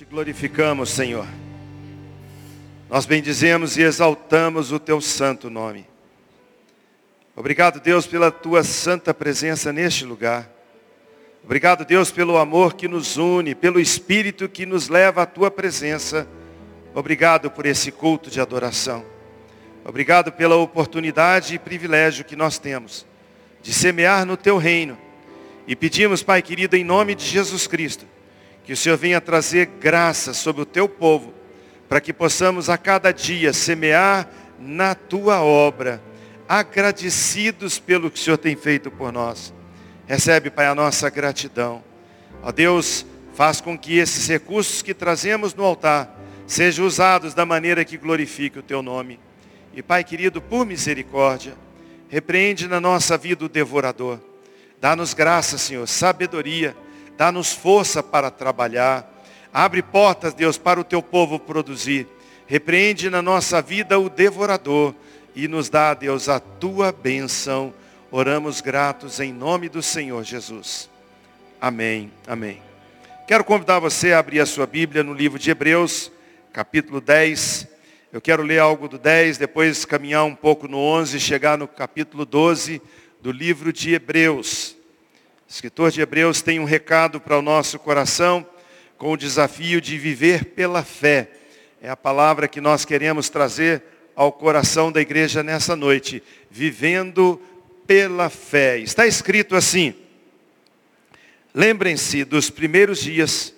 Te glorificamos, Senhor. Nós bendizemos e exaltamos o teu santo nome. Obrigado, Deus, pela tua santa presença neste lugar. Obrigado, Deus, pelo amor que nos une, pelo espírito que nos leva à tua presença. Obrigado por esse culto de adoração. Obrigado pela oportunidade e privilégio que nós temos de semear no teu reino. E pedimos, Pai querido, em nome de Jesus Cristo, que o Senhor venha trazer graça sobre o teu povo, para que possamos a cada dia semear na tua obra, agradecidos pelo que o Senhor tem feito por nós. Recebe, Pai, a nossa gratidão. Ó Deus, faz com que esses recursos que trazemos no altar sejam usados da maneira que glorifique o teu nome. E Pai querido, por misericórdia, repreende na nossa vida o devorador. Dá-nos graça, Senhor, sabedoria, dá-nos força para trabalhar. Abre portas, Deus, para o teu povo produzir. Repreende na nossa vida o devorador e nos dá, Deus, a tua bênção. Oramos gratos em nome do Senhor Jesus. Amém, amém. Quero convidar você a abrir a sua Bíblia no livro de Hebreus, capítulo 10. Eu quero ler algo do 10, depois caminhar um pouco no 11 e chegar no capítulo 12 do livro de Hebreus. O escritor de Hebreus tem um recado para o nosso coração com o desafio de viver pela fé. É a palavra que nós queremos trazer ao coração da igreja nessa noite. Vivendo pela fé. Está escrito assim: Lembrem-se dos primeiros dias,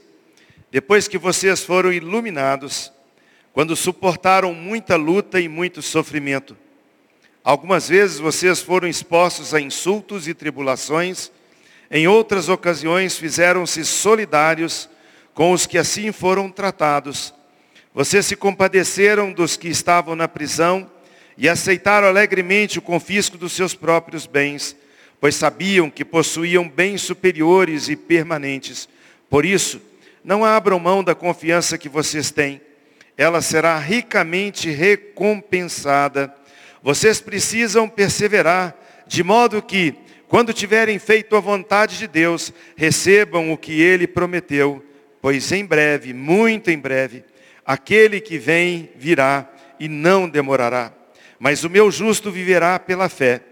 depois que vocês foram iluminados quando suportaram muita luta e muito sofrimento. Algumas vezes vocês foram expostos a insultos e tribulações, em outras ocasiões fizeram-se solidários com os que assim foram tratados. Vocês se compadeceram dos que estavam na prisão e aceitaram alegremente o confisco dos seus próprios bens, pois sabiam que possuíam bens superiores e permanentes. Por isso, não abram mão da confiança que vocês têm ela será ricamente recompensada. Vocês precisam perseverar, de modo que, quando tiverem feito a vontade de Deus, recebam o que Ele prometeu, pois em breve, muito em breve, aquele que vem virá e não demorará. Mas o meu justo viverá pela fé.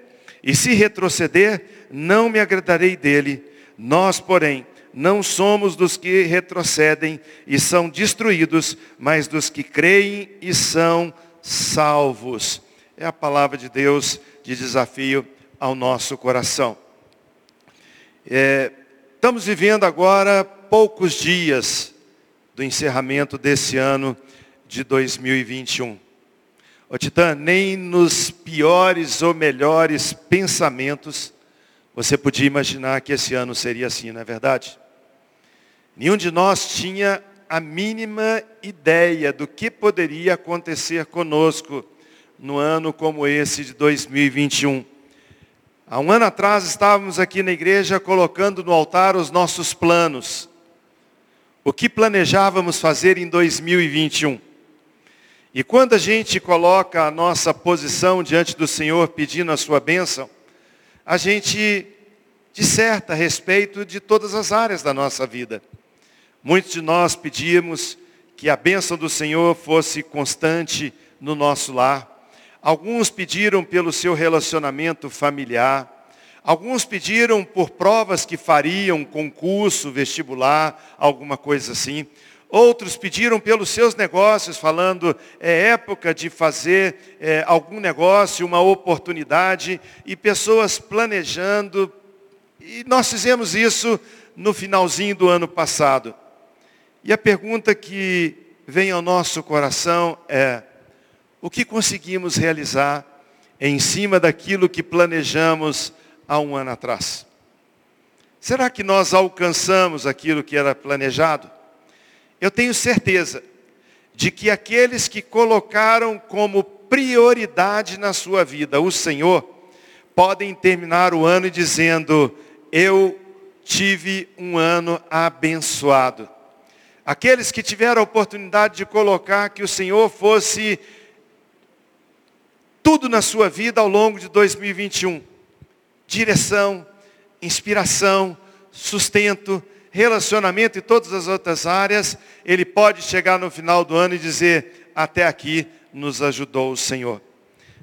E se retroceder, não me agradarei dele. Nós, porém, não somos dos que retrocedem e são destruídos, mas dos que creem e são salvos. É a palavra de Deus de desafio ao nosso coração. É, estamos vivendo agora poucos dias do encerramento desse ano de 2021. Ô Titã, nem nos piores ou melhores pensamentos você podia imaginar que esse ano seria assim, não é verdade? Nenhum de nós tinha a mínima ideia do que poderia acontecer conosco no ano como esse de 2021. Há um ano atrás estávamos aqui na igreja colocando no altar os nossos planos. O que planejávamos fazer em 2021. E quando a gente coloca a nossa posição diante do Senhor pedindo a sua bênção, a gente disserta a respeito de todas as áreas da nossa vida. Muitos de nós pedimos que a bênção do Senhor fosse constante no nosso lar. Alguns pediram pelo seu relacionamento familiar. Alguns pediram por provas que fariam, concurso, vestibular, alguma coisa assim. Outros pediram pelos seus negócios, falando, é época de fazer é, algum negócio, uma oportunidade, e pessoas planejando. E nós fizemos isso no finalzinho do ano passado. E a pergunta que vem ao nosso coração é: o que conseguimos realizar em cima daquilo que planejamos há um ano atrás? Será que nós alcançamos aquilo que era planejado? Eu tenho certeza de que aqueles que colocaram como prioridade na sua vida o Senhor, podem terminar o ano dizendo: Eu tive um ano abençoado. Aqueles que tiveram a oportunidade de colocar que o Senhor fosse tudo na sua vida ao longo de 2021. Direção, inspiração, sustento, relacionamento e todas as outras áreas, ele pode chegar no final do ano e dizer, até aqui nos ajudou o Senhor.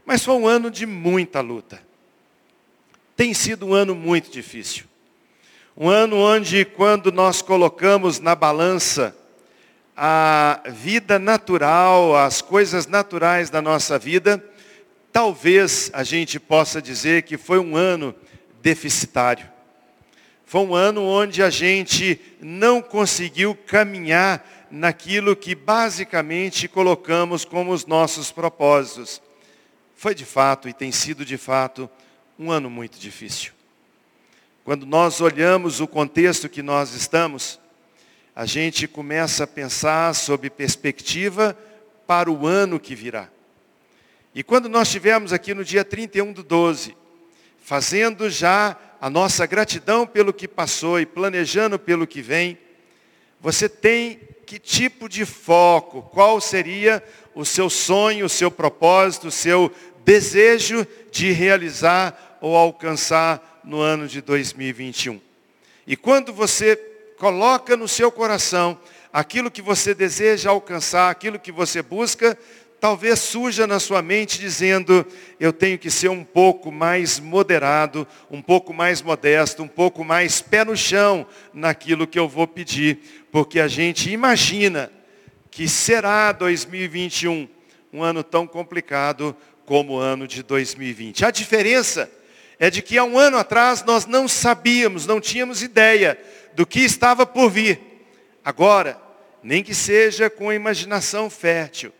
Mas foi um ano de muita luta. Tem sido um ano muito difícil. Um ano onde, quando nós colocamos na balança a vida natural, as coisas naturais da nossa vida, talvez a gente possa dizer que foi um ano deficitário. Foi um ano onde a gente não conseguiu caminhar naquilo que basicamente colocamos como os nossos propósitos. Foi de fato e tem sido de fato um ano muito difícil. Quando nós olhamos o contexto que nós estamos, a gente começa a pensar sobre perspectiva para o ano que virá. E quando nós estivermos aqui no dia 31 do 12, fazendo já a nossa gratidão pelo que passou e planejando pelo que vem, você tem que tipo de foco, qual seria o seu sonho, o seu propósito, o seu desejo de realizar ou alcançar no ano de 2021. E quando você coloca no seu coração aquilo que você deseja alcançar, aquilo que você busca, talvez surja na sua mente dizendo, eu tenho que ser um pouco mais moderado, um pouco mais modesto, um pouco mais pé no chão naquilo que eu vou pedir, porque a gente imagina que será 2021 um ano tão complicado como o ano de 2020. A diferença é de que há um ano atrás nós não sabíamos, não tínhamos ideia do que estava por vir. Agora, nem que seja com imaginação fértil,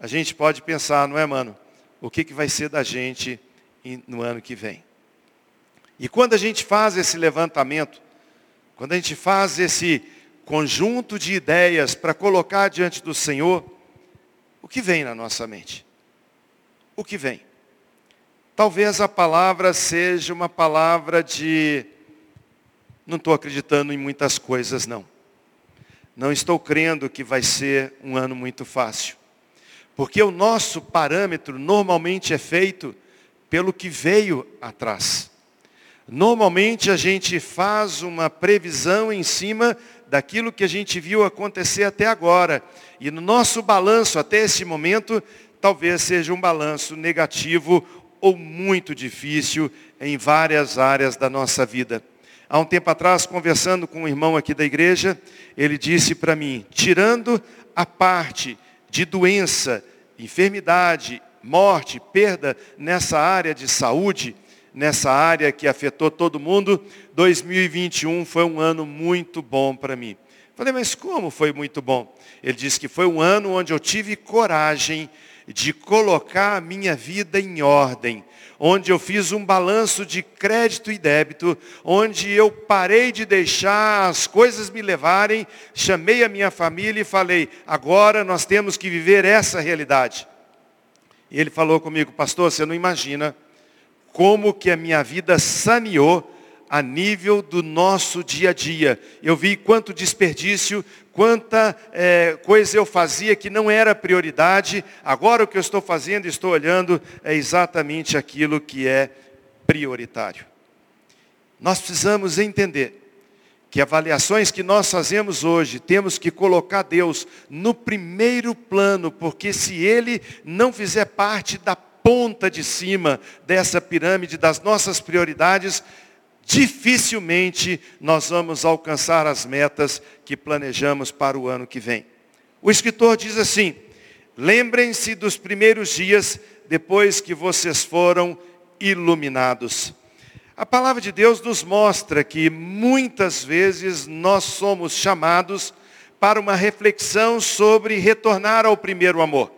a gente pode pensar, não é, mano? O que, que vai ser da gente no ano que vem? E quando a gente faz esse levantamento, quando a gente faz esse conjunto de ideias para colocar diante do Senhor, o que vem na nossa mente? O que vem? Talvez a palavra seja uma palavra de não estou acreditando em muitas coisas, não. Não estou crendo que vai ser um ano muito fácil. Porque o nosso parâmetro normalmente é feito pelo que veio atrás. Normalmente a gente faz uma previsão em cima daquilo que a gente viu acontecer até agora. E no nosso balanço até esse momento, talvez seja um balanço negativo ou muito difícil em várias áreas da nossa vida. Há um tempo atrás, conversando com um irmão aqui da igreja, ele disse para mim, tirando a parte de doença, enfermidade, morte, perda nessa área de saúde, nessa área que afetou todo mundo, 2021 foi um ano muito bom para mim. Falei, mas como foi muito bom? Ele disse que foi um ano onde eu tive coragem de colocar a minha vida em ordem, onde eu fiz um balanço de crédito e débito, onde eu parei de deixar as coisas me levarem, chamei a minha família e falei, agora nós temos que viver essa realidade. E ele falou comigo, pastor, você não imagina como que a minha vida saneou a nível do nosso dia a dia. Eu vi quanto desperdício, quanta é, coisa eu fazia que não era prioridade. Agora o que eu estou fazendo, estou olhando, é exatamente aquilo que é prioritário. Nós precisamos entender que avaliações que nós fazemos hoje, temos que colocar Deus no primeiro plano, porque se Ele não fizer parte da ponta de cima dessa pirâmide das nossas prioridades, dificilmente nós vamos alcançar as metas que planejamos para o ano que vem. O escritor diz assim: lembrem-se dos primeiros dias depois que vocês foram iluminados. A palavra de Deus nos mostra que muitas vezes nós somos chamados para uma reflexão sobre retornar ao primeiro amor.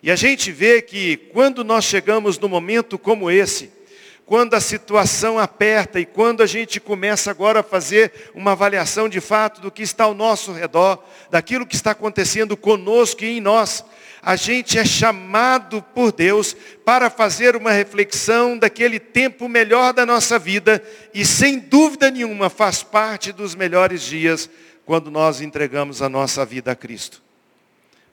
E a gente vê que quando nós chegamos num momento como esse, quando a situação aperta e quando a gente começa agora a fazer uma avaliação de fato do que está ao nosso redor, daquilo que está acontecendo conosco e em nós, a gente é chamado por Deus para fazer uma reflexão daquele tempo melhor da nossa vida e sem dúvida nenhuma faz parte dos melhores dias quando nós entregamos a nossa vida a Cristo.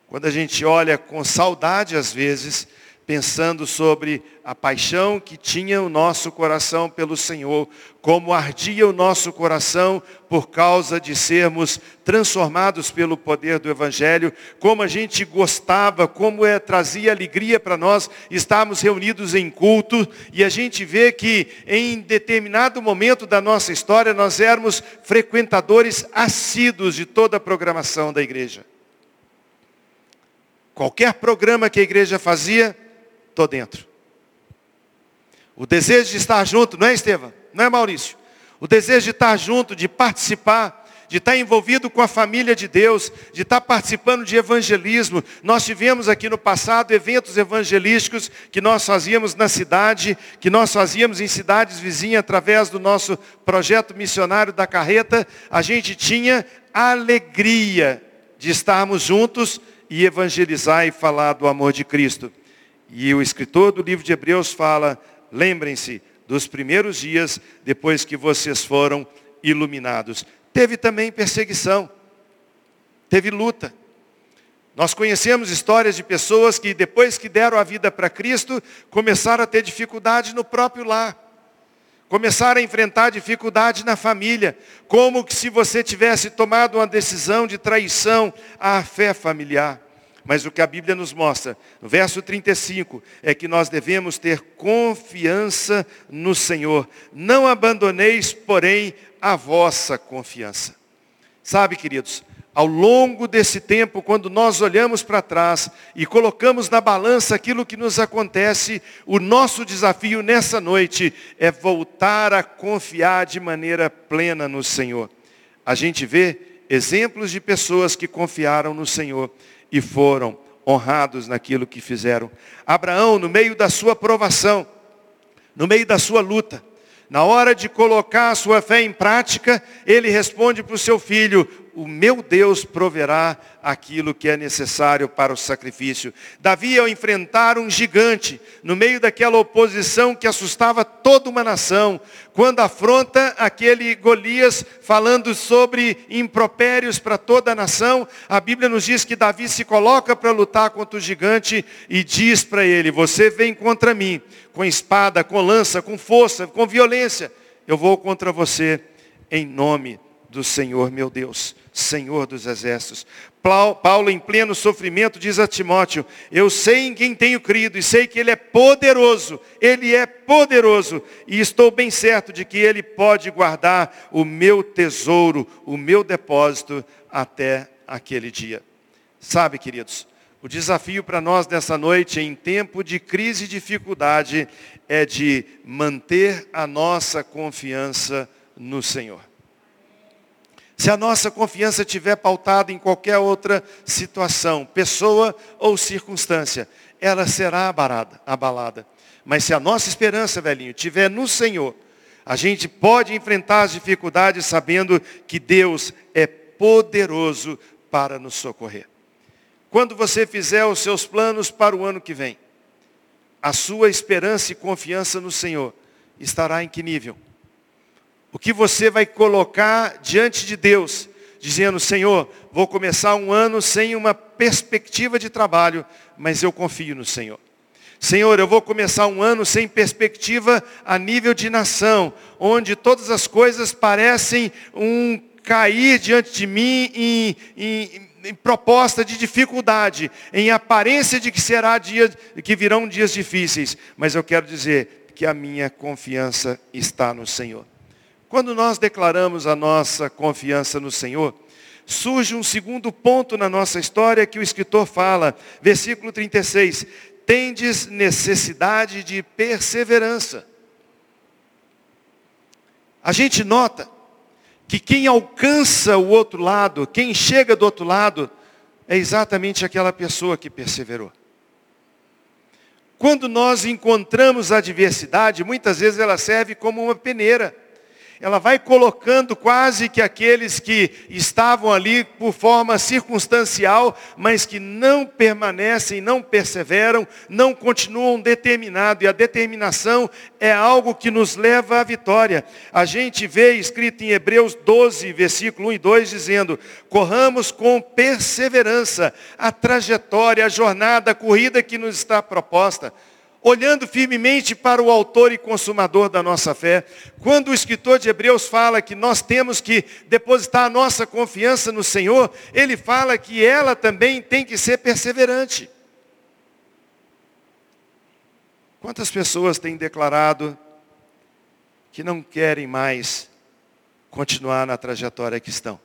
Quando a gente olha com saudade às vezes pensando sobre a paixão que tinha o nosso coração pelo Senhor, como ardia o nosso coração por causa de sermos transformados pelo poder do Evangelho, como a gente gostava, como é, trazia alegria para nós estarmos reunidos em culto, e a gente vê que em determinado momento da nossa história nós éramos frequentadores assíduos de toda a programação da igreja. Qualquer programa que a igreja fazia, estou dentro. O desejo de estar junto, não é Estevam? Não é Maurício? O desejo de estar junto, de participar, de estar envolvido com a família de Deus, de estar participando de evangelismo. Nós tivemos aqui no passado eventos evangelísticos que nós fazíamos na cidade, que nós fazíamos em cidades vizinhas através do nosso projeto missionário da carreta. A gente tinha alegria de estarmos juntos e evangelizar e falar do amor de Cristo. E o escritor do livro de Hebreus fala: lembrem-se dos primeiros dias depois que vocês foram iluminados. Teve também perseguição, teve luta. Nós conhecemos histórias de pessoas que depois que deram a vida para Cristo, começaram a ter dificuldade no próprio lar. Começaram a enfrentar dificuldade na família, como se você tivesse tomado uma decisão de traição à fé familiar. Mas o que a Bíblia nos mostra, verso 35, é que nós devemos ter confiança no Senhor. Não abandoneis, porém, a vossa confiança. Sabe, queridos, ao longo desse tempo, quando nós olhamos para trás e colocamos na balança aquilo que nos acontece, o nosso desafio nessa noite é voltar a confiar de maneira plena no Senhor. A gente vê exemplos de pessoas que confiaram no Senhor e foram honrados naquilo que fizeram. Abraão, no meio da sua provação, no meio da sua luta, na hora de colocar a sua fé em prática, ele responde para o seu filho: o meu Deus proverá aquilo que é necessário para o sacrifício. Davi, ao enfrentar um gigante, no meio daquela oposição que assustava toda uma nação, quando afronta aquele Golias falando sobre impropérios para toda a nação, a Bíblia nos diz que Davi se coloca para lutar contra o gigante e diz para ele: Você vem contra mim com espada, com lança, com força, com violência. Eu vou contra você em nome do Senhor meu Deus, Senhor dos exércitos. Paulo, em pleno sofrimento, diz a Timóteo: Eu sei em quem tenho crido e sei que Ele é poderoso, Ele é poderoso, e estou bem certo de que Ele pode guardar o meu tesouro, o meu depósito, até aquele dia. Sabe, queridos, o desafio para nós nessa noite, em tempo de crise e dificuldade, é de manter a nossa confiança no Senhor. Se a nossa confiança estiver pautada em qualquer outra situação, pessoa ou circunstância, ela será abalada, abalada. Mas se a nossa esperança, velhinho, estiver no Senhor, a gente pode enfrentar as dificuldades sabendo que Deus é poderoso para nos socorrer. Quando você fizer os seus planos para o ano que vem, a sua esperança e confiança no Senhor estará em que nível? O que você vai colocar diante de Deus, dizendo, Senhor, vou começar um ano sem uma perspectiva de trabalho, mas eu confio no Senhor. Senhor, eu vou começar um ano sem perspectiva a nível de nação, onde todas as coisas parecem um cair diante de mim em, em, em, proposta de dificuldade, em aparência de que será dia, que virão dias difíceis, mas eu quero dizer que a minha confiança está no Senhor. Quando nós declaramos a nossa confiança no Senhor, surge um segundo ponto na nossa história que o escritor fala, versículo 36, tendes necessidade de perseverança. A gente nota que quem alcança o outro lado, quem chega do outro lado, é exatamente aquela pessoa que perseverou. Quando nós encontramos a adversidade, muitas vezes ela serve como uma peneira ela vai colocando quase que aqueles que estavam ali por forma circunstancial, mas que não permanecem, não perseveram, não continuam determinados. E a determinação é algo que nos leva à vitória. A gente vê escrito em Hebreus 12, versículo 1 e 2, dizendo, corramos com perseverança a trajetória, a jornada, a corrida que nos está proposta olhando firmemente para o autor e consumador da nossa fé. Quando o escritor de Hebreus fala que nós temos que depositar a nossa confiança no Senhor, ele fala que ela também tem que ser perseverante. Quantas pessoas têm declarado que não querem mais continuar na trajetória que estão?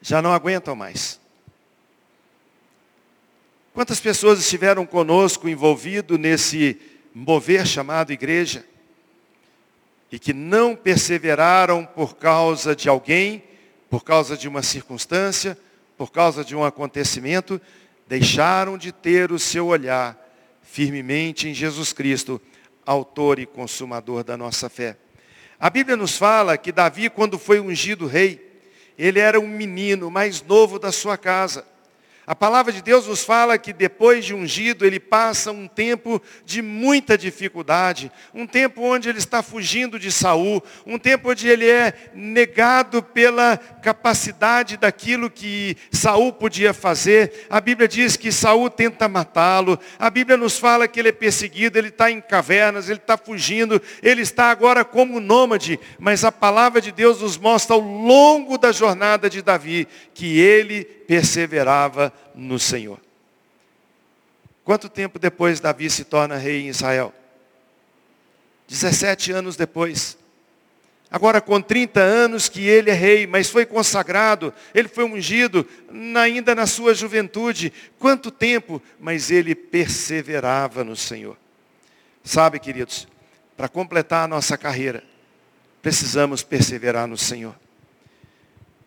Já não aguentam mais. Quantas pessoas estiveram conosco envolvido nesse mover chamado igreja e que não perseveraram por causa de alguém, por causa de uma circunstância, por causa de um acontecimento, deixaram de ter o seu olhar firmemente em Jesus Cristo, autor e consumador da nossa fé. A Bíblia nos fala que Davi, quando foi ungido rei, ele era um menino mais novo da sua casa. A palavra de Deus nos fala que depois de ungido, ele passa um tempo de muita dificuldade, um tempo onde ele está fugindo de Saul, um tempo onde ele é negado pela capacidade daquilo que Saul podia fazer. A Bíblia diz que Saul tenta matá-lo, a Bíblia nos fala que ele é perseguido, ele está em cavernas, ele está fugindo, ele está agora como nômade, mas a palavra de Deus nos mostra ao longo da jornada de Davi que ele perseverava no Senhor. Quanto tempo depois Davi se torna rei em Israel? 17 anos depois. Agora com 30 anos que ele é rei, mas foi consagrado, ele foi ungido ainda na sua juventude. Quanto tempo? Mas ele perseverava no Senhor. Sabe, queridos, para completar a nossa carreira, precisamos perseverar no Senhor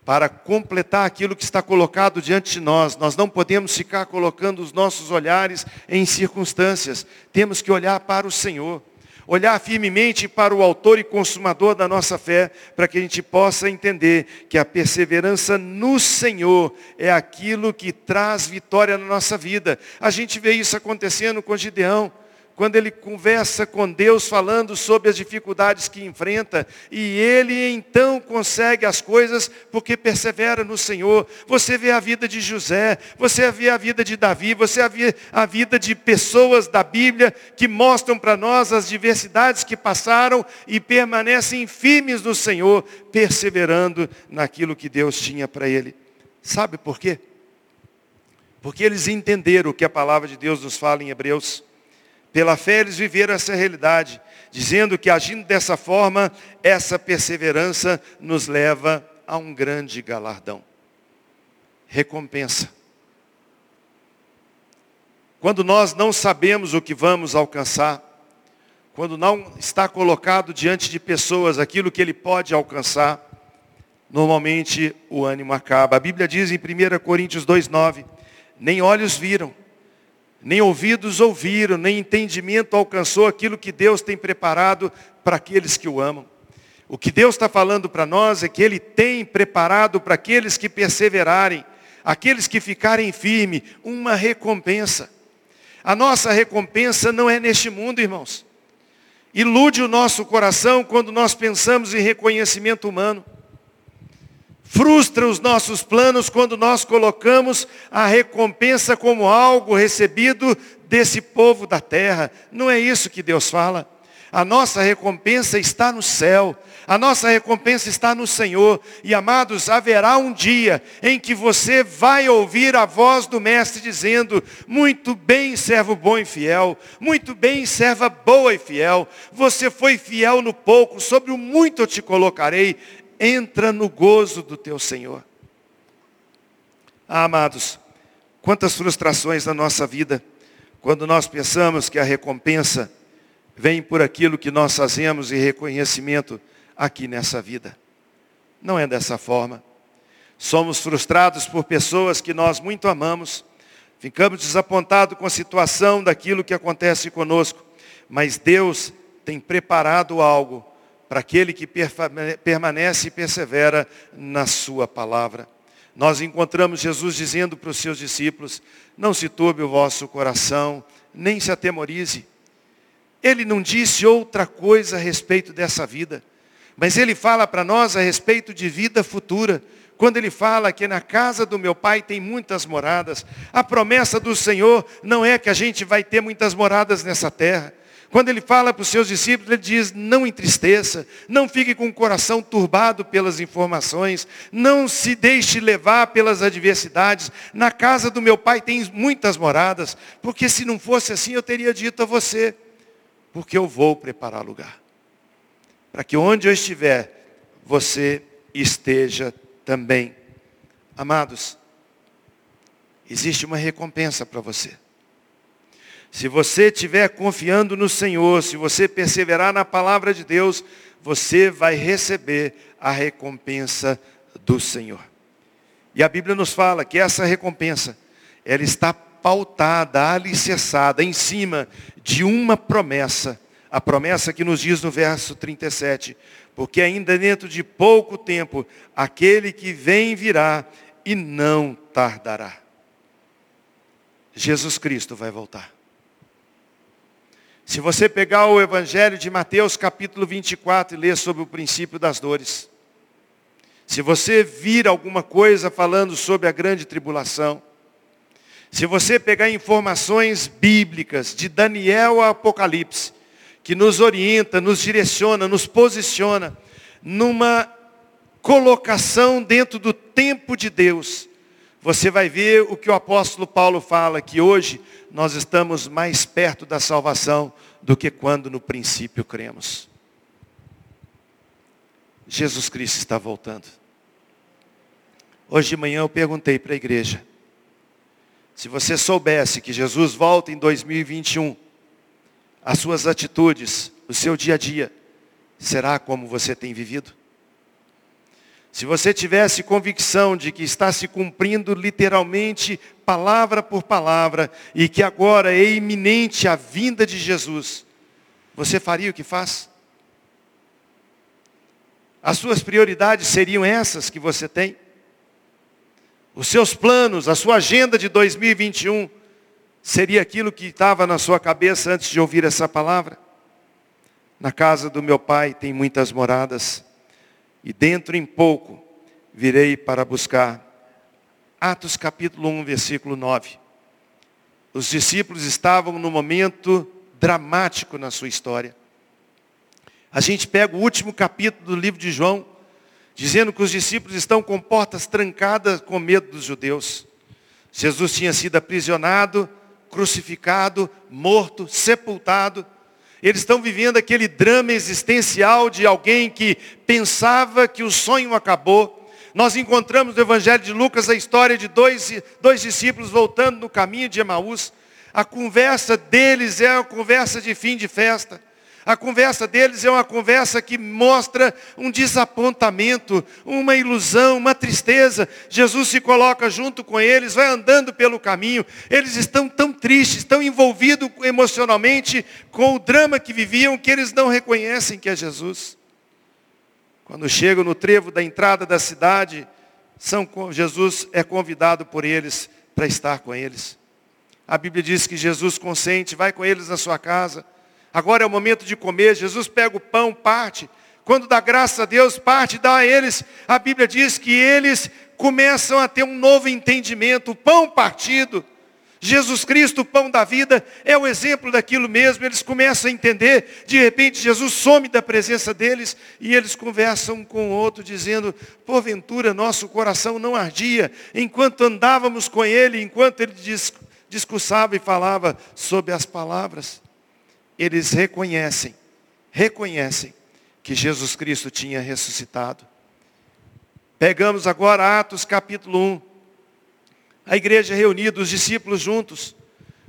para completar aquilo que está colocado diante de nós. Nós não podemos ficar colocando os nossos olhares em circunstâncias. Temos que olhar para o Senhor. Olhar firmemente para o autor e consumador da nossa fé, para que a gente possa entender que a perseverança no Senhor é aquilo que traz vitória na nossa vida. A gente vê isso acontecendo com Gideão quando ele conversa com Deus falando sobre as dificuldades que enfrenta, e ele então consegue as coisas porque persevera no Senhor. Você vê a vida de José, você vê a vida de Davi, você vê a vida de pessoas da Bíblia que mostram para nós as diversidades que passaram e permanecem firmes no Senhor, perseverando naquilo que Deus tinha para ele. Sabe por quê? Porque eles entenderam o que a palavra de Deus nos fala em Hebreus pela fé eles viveram essa realidade, dizendo que agindo dessa forma, essa perseverança nos leva a um grande galardão. Recompensa. Quando nós não sabemos o que vamos alcançar, quando não está colocado diante de pessoas aquilo que ele pode alcançar, normalmente o ânimo acaba. A Bíblia diz em 1 Coríntios 2,9, nem olhos viram, nem ouvidos ouviram, nem entendimento alcançou aquilo que Deus tem preparado para aqueles que o amam. O que Deus está falando para nós é que Ele tem preparado para aqueles que perseverarem, aqueles que ficarem firmes, uma recompensa. A nossa recompensa não é neste mundo, irmãos. Ilude o nosso coração quando nós pensamos em reconhecimento humano frustra os nossos planos quando nós colocamos a recompensa como algo recebido desse povo da terra. Não é isso que Deus fala. A nossa recompensa está no céu. A nossa recompensa está no Senhor. E amados, haverá um dia em que você vai ouvir a voz do Mestre dizendo: Muito bem, servo bom e fiel. Muito bem, serva boa e fiel. Você foi fiel no pouco, sobre o muito eu te colocarei entra no gozo do teu Senhor. Ah, amados, quantas frustrações na nossa vida, quando nós pensamos que a recompensa vem por aquilo que nós fazemos e reconhecimento aqui nessa vida. Não é dessa forma. Somos frustrados por pessoas que nós muito amamos, ficamos desapontados com a situação daquilo que acontece conosco, mas Deus tem preparado algo para aquele que permanece e persevera na sua palavra. Nós encontramos Jesus dizendo para os seus discípulos, não se turbe o vosso coração, nem se atemorize. Ele não disse outra coisa a respeito dessa vida, mas ele fala para nós a respeito de vida futura. Quando ele fala que na casa do meu pai tem muitas moradas, a promessa do Senhor não é que a gente vai ter muitas moradas nessa terra. Quando ele fala para os seus discípulos, ele diz: não entristeça, não fique com o coração turbado pelas informações, não se deixe levar pelas adversidades. Na casa do meu pai tem muitas moradas, porque se não fosse assim eu teria dito a você, porque eu vou preparar lugar. Para que onde eu estiver, você esteja também. Amados, existe uma recompensa para você. Se você estiver confiando no Senhor, se você perseverar na palavra de Deus, você vai receber a recompensa do Senhor. E a Bíblia nos fala que essa recompensa, ela está pautada, alicerçada em cima de uma promessa. A promessa que nos diz no verso 37, porque ainda dentro de pouco tempo, aquele que vem virá e não tardará. Jesus Cristo vai voltar. Se você pegar o Evangelho de Mateus capítulo 24 e ler sobre o princípio das dores, se você vir alguma coisa falando sobre a grande tribulação, se você pegar informações bíblicas de Daniel a Apocalipse, que nos orienta, nos direciona, nos posiciona numa colocação dentro do tempo de Deus. Você vai ver o que o apóstolo Paulo fala, que hoje nós estamos mais perto da salvação do que quando no princípio cremos. Jesus Cristo está voltando. Hoje de manhã eu perguntei para a igreja, se você soubesse que Jesus volta em 2021, as suas atitudes, o seu dia a dia, será como você tem vivido? Se você tivesse convicção de que está se cumprindo literalmente, palavra por palavra, e que agora é iminente a vinda de Jesus, você faria o que faz? As suas prioridades seriam essas que você tem? Os seus planos, a sua agenda de 2021, seria aquilo que estava na sua cabeça antes de ouvir essa palavra? Na casa do meu pai tem muitas moradas, e dentro em pouco virei para buscar. Atos capítulo 1, versículo 9. Os discípulos estavam no momento dramático na sua história. A gente pega o último capítulo do livro de João, dizendo que os discípulos estão com portas trancadas com medo dos judeus. Jesus tinha sido aprisionado, crucificado, morto, sepultado. Eles estão vivendo aquele drama existencial de alguém que pensava que o sonho acabou. Nós encontramos no Evangelho de Lucas a história de dois, dois discípulos voltando no caminho de Emaús. A conversa deles é uma conversa de fim de festa. A conversa deles é uma conversa que mostra um desapontamento, uma ilusão, uma tristeza. Jesus se coloca junto com eles, vai andando pelo caminho. Eles estão tão tristes, tão envolvidos emocionalmente com o drama que viviam, que eles não reconhecem que é Jesus. Quando chegam no trevo da entrada da cidade, São, Jesus é convidado por eles para estar com eles. A Bíblia diz que Jesus consente, vai com eles na sua casa. Agora é o momento de comer. Jesus pega o pão, parte. Quando dá graça a Deus, parte, dá a eles. A Bíblia diz que eles começam a ter um novo entendimento. O pão partido. Jesus Cristo, o pão da vida, é o exemplo daquilo mesmo. Eles começam a entender. De repente, Jesus some da presença deles e eles conversam com o outro, dizendo: Porventura, nosso coração não ardia enquanto andávamos com ele, enquanto ele discursava e falava sobre as palavras eles reconhecem, reconhecem que Jesus Cristo tinha ressuscitado. Pegamos agora Atos capítulo 1. A igreja reunida, os discípulos juntos.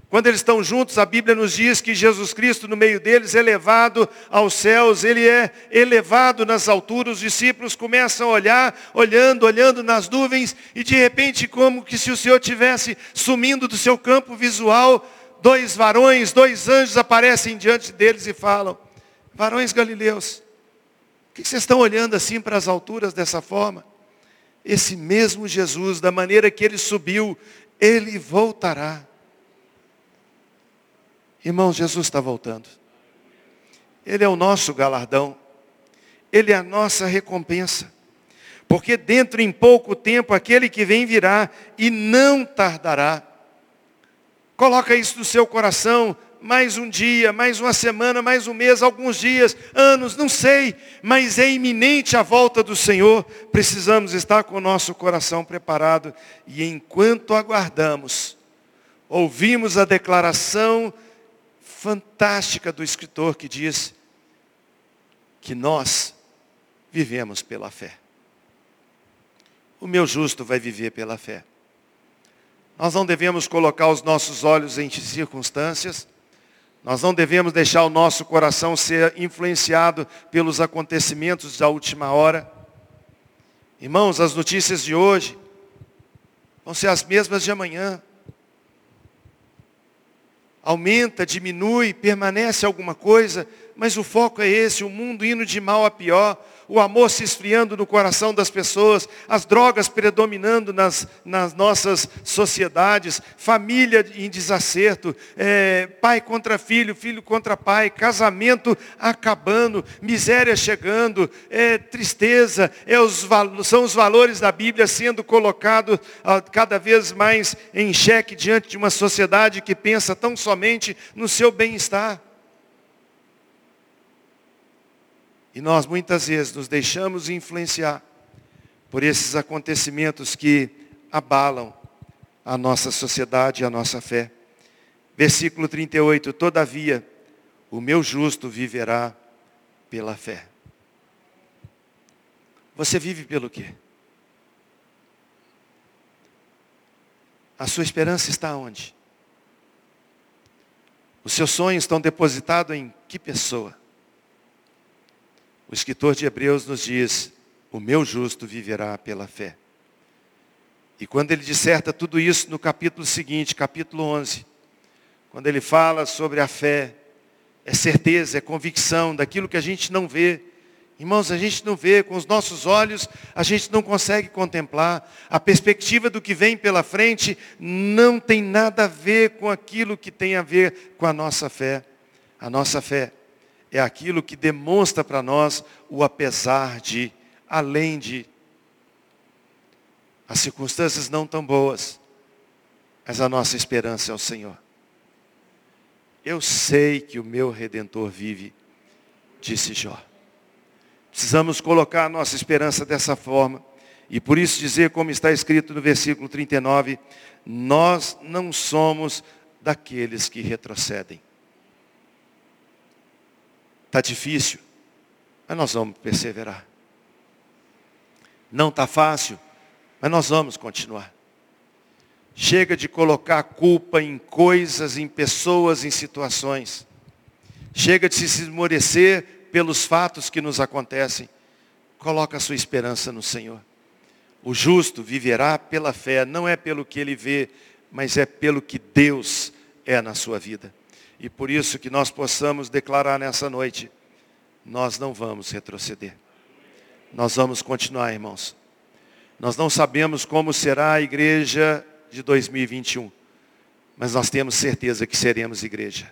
Quando eles estão juntos, a Bíblia nos diz que Jesus Cristo, no meio deles, é levado aos céus, ele é elevado nas alturas. Os discípulos começam a olhar, olhando, olhando nas nuvens, e de repente, como que se o Senhor tivesse sumindo do seu campo visual, dois varões, dois anjos aparecem diante deles e falam: Varões galileus, que vocês estão olhando assim para as alturas dessa forma? Esse mesmo Jesus, da maneira que ele subiu, ele voltará. Irmãos, Jesus está voltando. Ele é o nosso galardão. Ele é a nossa recompensa. Porque dentro em pouco tempo aquele que vem virá e não tardará. Coloca isso no seu coração, mais um dia, mais uma semana, mais um mês, alguns dias, anos, não sei, mas é iminente a volta do Senhor. Precisamos estar com o nosso coração preparado e enquanto aguardamos, ouvimos a declaração fantástica do escritor que diz que nós vivemos pela fé. O meu justo vai viver pela fé. Nós não devemos colocar os nossos olhos em circunstâncias, nós não devemos deixar o nosso coração ser influenciado pelos acontecimentos da última hora. Irmãos, as notícias de hoje vão ser as mesmas de amanhã. Aumenta, diminui, permanece alguma coisa, mas o foco é esse, o mundo indo de mal a pior, o amor se esfriando no coração das pessoas, as drogas predominando nas, nas nossas sociedades, família em desacerto, é, pai contra filho, filho contra pai, casamento acabando, miséria chegando, é, tristeza, é os, são os valores da Bíblia sendo colocados ah, cada vez mais em xeque diante de uma sociedade que pensa tão somente no seu bem-estar. E nós muitas vezes nos deixamos influenciar por esses acontecimentos que abalam a nossa sociedade e a nossa fé. Versículo 38, todavia, o meu justo viverá pela fé. Você vive pelo quê? A sua esperança está onde? Os seus sonhos estão depositados em que pessoa? O escritor de Hebreus nos diz: O meu justo viverá pela fé. E quando ele disserta tudo isso no capítulo seguinte, capítulo 11, quando ele fala sobre a fé, é certeza, é convicção daquilo que a gente não vê. Irmãos, a gente não vê, com os nossos olhos, a gente não consegue contemplar. A perspectiva do que vem pela frente não tem nada a ver com aquilo que tem a ver com a nossa fé. A nossa fé é aquilo que demonstra para nós o apesar de, além de. As circunstâncias não tão boas, mas a nossa esperança é o Senhor. Eu sei que o meu Redentor vive, disse Jó. Precisamos colocar a nossa esperança dessa forma. E por isso dizer, como está escrito no versículo 39, nós não somos daqueles que retrocedem. Está difícil, mas nós vamos perseverar. Não está fácil, mas nós vamos continuar. Chega de colocar culpa em coisas, em pessoas, em situações. Chega de se esmorecer pelos fatos que nos acontecem. Coloca a sua esperança no Senhor. O justo viverá pela fé, não é pelo que ele vê, mas é pelo que Deus é na sua vida. E por isso que nós possamos declarar nessa noite, nós não vamos retroceder. Nós vamos continuar, irmãos. Nós não sabemos como será a igreja de 2021, mas nós temos certeza que seremos igreja.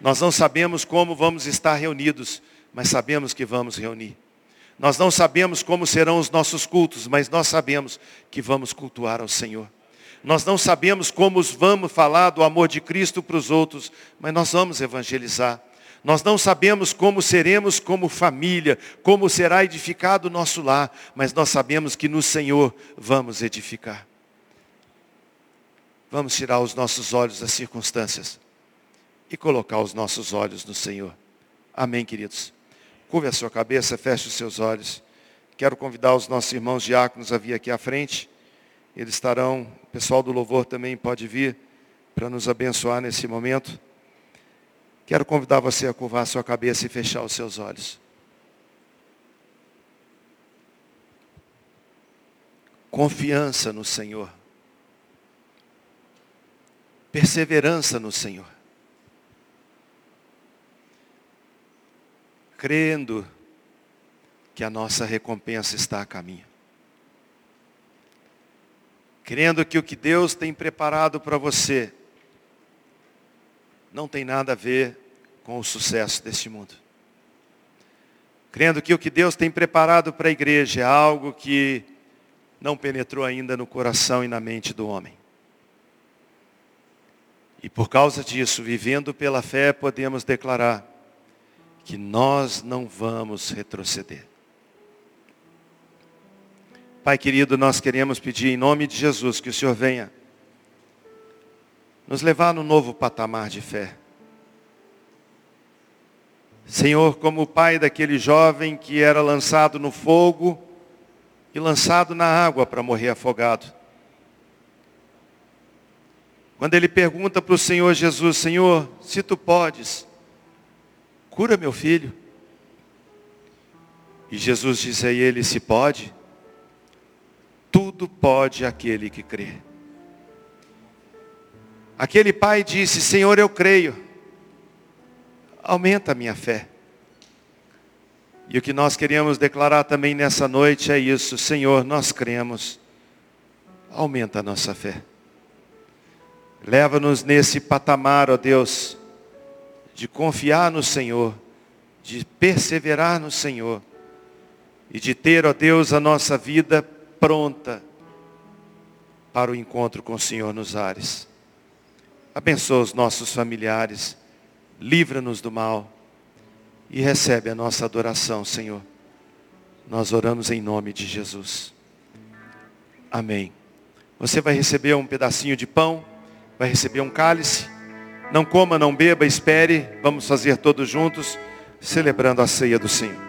Nós não sabemos como vamos estar reunidos, mas sabemos que vamos reunir. Nós não sabemos como serão os nossos cultos, mas nós sabemos que vamos cultuar ao Senhor. Nós não sabemos como vamos falar do amor de Cristo para os outros, mas nós vamos evangelizar. Nós não sabemos como seremos como família, como será edificado o nosso lar, mas nós sabemos que no Senhor vamos edificar. Vamos tirar os nossos olhos das circunstâncias e colocar os nossos olhos no Senhor. Amém, queridos. Curve a sua cabeça, feche os seus olhos. Quero convidar os nossos irmãos diáconos a vir aqui à frente. Eles estarão, o pessoal do louvor também pode vir para nos abençoar nesse momento. Quero convidar você a curvar sua cabeça e fechar os seus olhos. Confiança no Senhor. Perseverança no Senhor. Crendo que a nossa recompensa está a caminho. Crendo que o que Deus tem preparado para você não tem nada a ver com o sucesso deste mundo. Crendo que o que Deus tem preparado para a igreja é algo que não penetrou ainda no coração e na mente do homem. E por causa disso, vivendo pela fé, podemos declarar que nós não vamos retroceder. Pai querido, nós queremos pedir em nome de Jesus que o Senhor venha nos levar no novo patamar de fé. Senhor, como o pai daquele jovem que era lançado no fogo e lançado na água para morrer afogado. Quando ele pergunta para o Senhor Jesus, Senhor, se tu podes, cura meu filho. E Jesus diz a ele, se pode, tudo pode aquele que crê. Aquele pai disse, Senhor, eu creio. Aumenta a minha fé. E o que nós queríamos declarar também nessa noite é isso, Senhor, nós cremos. Aumenta a nossa fé. Leva-nos nesse patamar, ó Deus, de confiar no Senhor, de perseverar no Senhor e de ter, ó Deus, a nossa vida pronta para o encontro com o Senhor nos ares. Abençoa os nossos familiares, livra-nos do mal e recebe a nossa adoração, Senhor. Nós oramos em nome de Jesus. Amém. Você vai receber um pedacinho de pão, vai receber um cálice. Não coma, não beba, espere. Vamos fazer todos juntos, celebrando a ceia do Senhor.